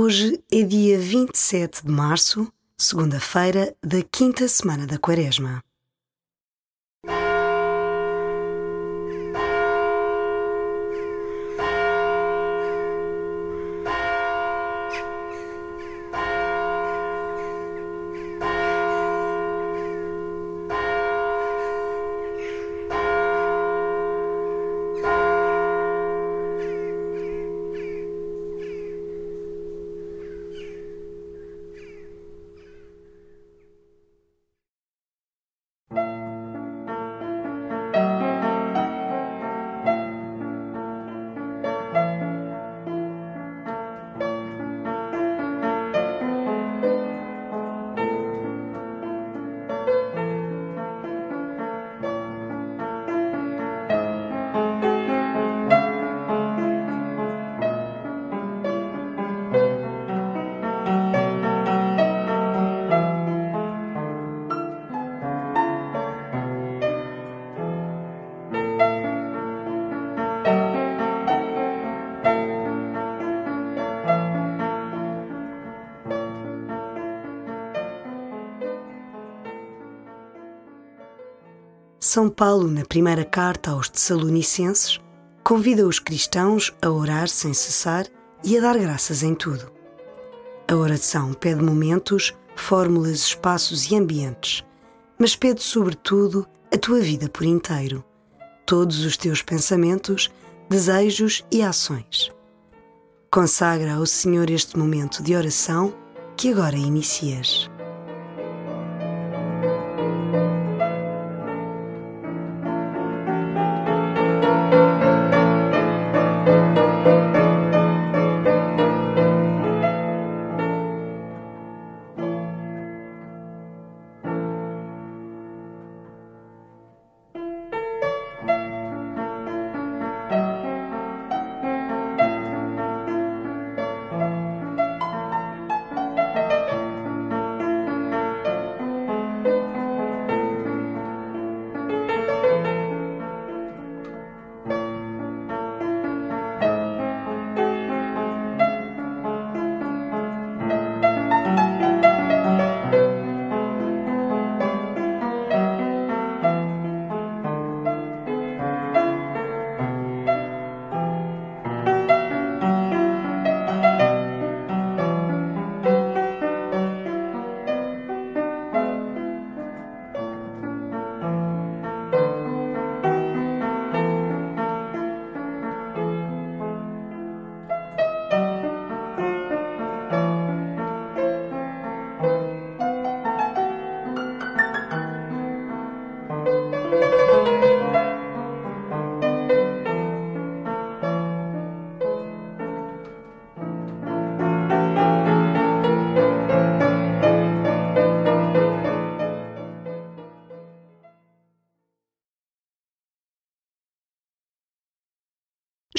Hoje é dia 27 de março, segunda-feira da quinta semana da Quaresma. São Paulo, na primeira carta aos Tessalonicenses, convida os cristãos a orar sem cessar e a dar graças em tudo. A oração pede momentos, fórmulas, espaços e ambientes, mas pede, sobretudo, a tua vida por inteiro, todos os teus pensamentos, desejos e ações. Consagra ao Senhor este momento de oração que agora inicias.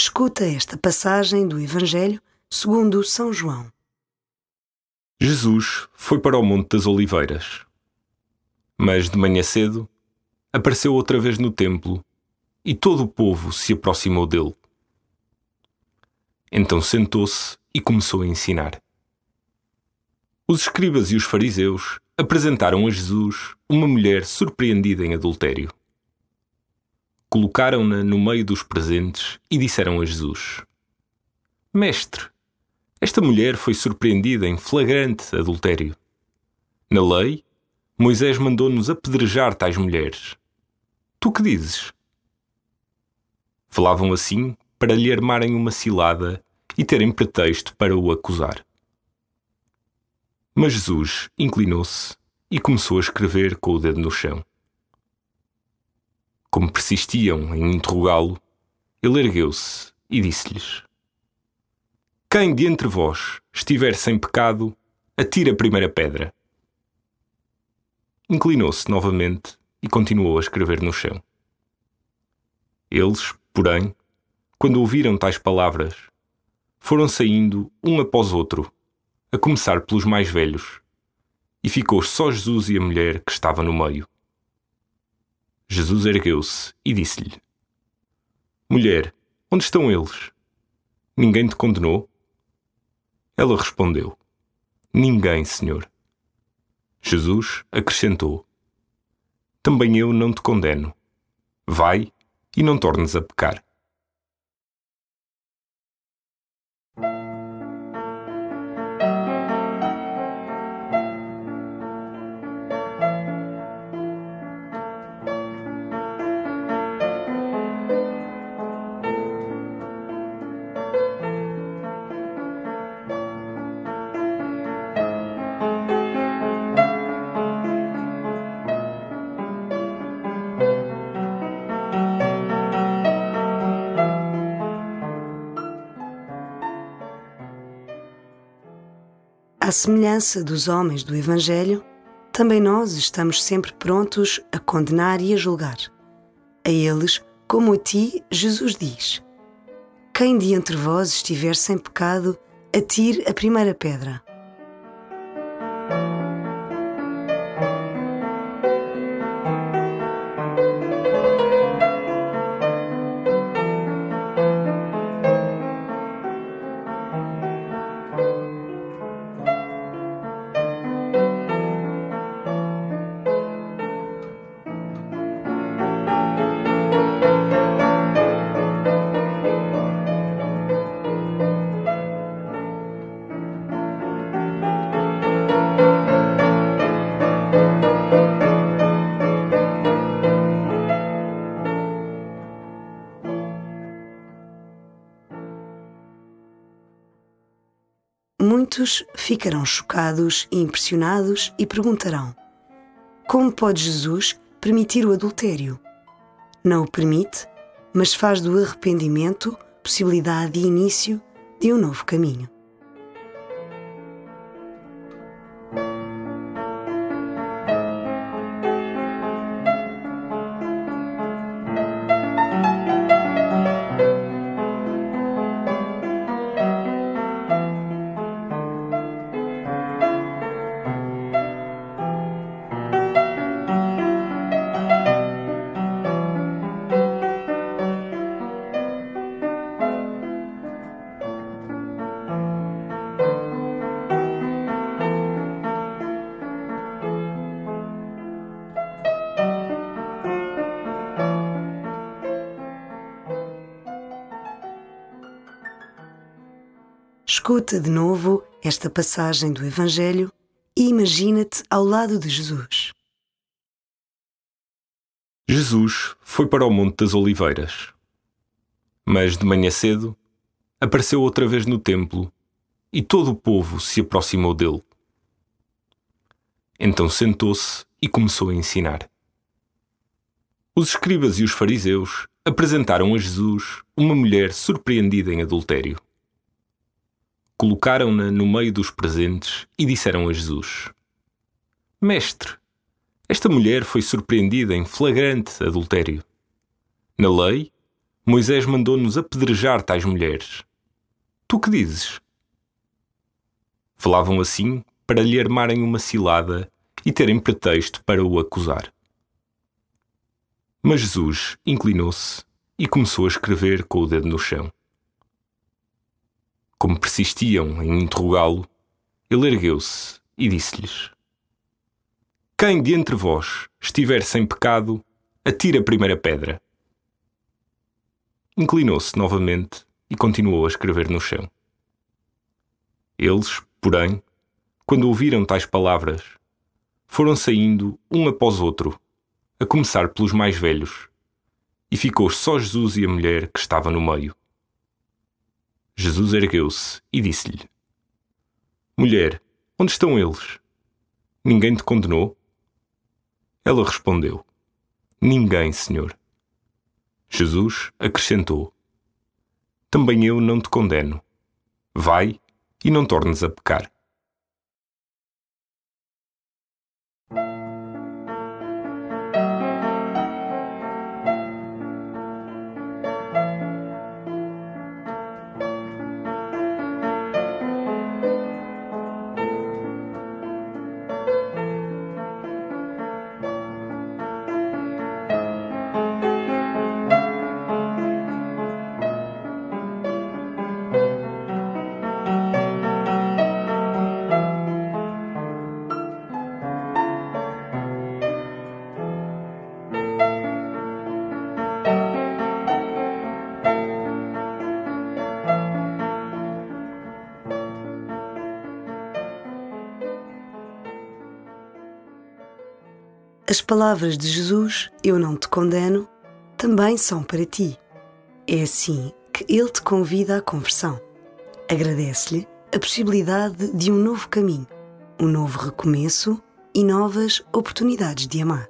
Escuta esta passagem do Evangelho segundo São João. Jesus foi para o Monte das Oliveiras. Mas de manhã cedo apareceu outra vez no templo e todo o povo se aproximou dele. Então sentou-se e começou a ensinar. Os escribas e os fariseus apresentaram a Jesus uma mulher surpreendida em adultério colocaram-na no meio dos presentes e disseram a Jesus: Mestre, esta mulher foi surpreendida em flagrante adultério. Na lei, Moisés mandou-nos apedrejar tais mulheres. Tu que dizes? Falavam assim para lhe armarem uma cilada e terem pretexto para o acusar. Mas Jesus inclinou-se e começou a escrever com o dedo no chão. Como persistiam em interrogá-lo, ele ergueu-se e disse-lhes: Quem de entre vós estiver sem pecado, atire a primeira pedra. Inclinou-se novamente e continuou a escrever no chão. Eles, porém, quando ouviram tais palavras, foram saindo um após outro, a começar pelos mais velhos, e ficou só Jesus e a mulher que estava no meio. Jesus ergueu-se e disse-lhe: Mulher, onde estão eles? Ninguém te condenou? Ela respondeu: Ninguém, Senhor. Jesus acrescentou: Também eu não te condeno. Vai e não tornes a pecar. À semelhança dos homens do Evangelho, também nós estamos sempre prontos a condenar e a julgar. A eles, como a ti, Jesus diz: Quem de entre vós estiver sem pecado, atire a primeira pedra. Muitos ficarão chocados e impressionados e perguntarão: Como pode Jesus permitir o adultério? Não o permite, mas faz do arrependimento possibilidade de início de um novo caminho. Escuta de novo esta passagem do Evangelho e imagina-te ao lado de Jesus. Jesus foi para o Monte das Oliveiras. Mas de manhã cedo apareceu outra vez no templo e todo o povo se aproximou dele. Então sentou-se e começou a ensinar. Os escribas e os fariseus apresentaram a Jesus uma mulher surpreendida em adultério colocaram-na no meio dos presentes e disseram a Jesus: Mestre, esta mulher foi surpreendida em flagrante adultério. Na lei, Moisés mandou-nos apedrejar tais mulheres. Tu que dizes? Falavam assim para lhe armarem uma cilada e terem pretexto para o acusar. Mas Jesus inclinou-se e começou a escrever com o dedo no chão. Como persistiam em interrogá-lo, ele ergueu-se e disse-lhes: Quem de entre vós estiver sem pecado, atire a primeira pedra. Inclinou-se novamente e continuou a escrever no chão. Eles, porém, quando ouviram tais palavras, foram saindo um após outro, a começar pelos mais velhos, e ficou só Jesus e a mulher que estava no meio. Jesus ergueu-se e disse-lhe: Mulher, onde estão eles? Ninguém te condenou? Ela respondeu: Ninguém, Senhor. Jesus acrescentou: Também eu não te condeno. Vai e não tornes a pecar. As palavras de Jesus, Eu não te condeno, também são para ti. É assim que ele te convida à conversão. Agradece-lhe a possibilidade de um novo caminho, um novo recomeço e novas oportunidades de amar.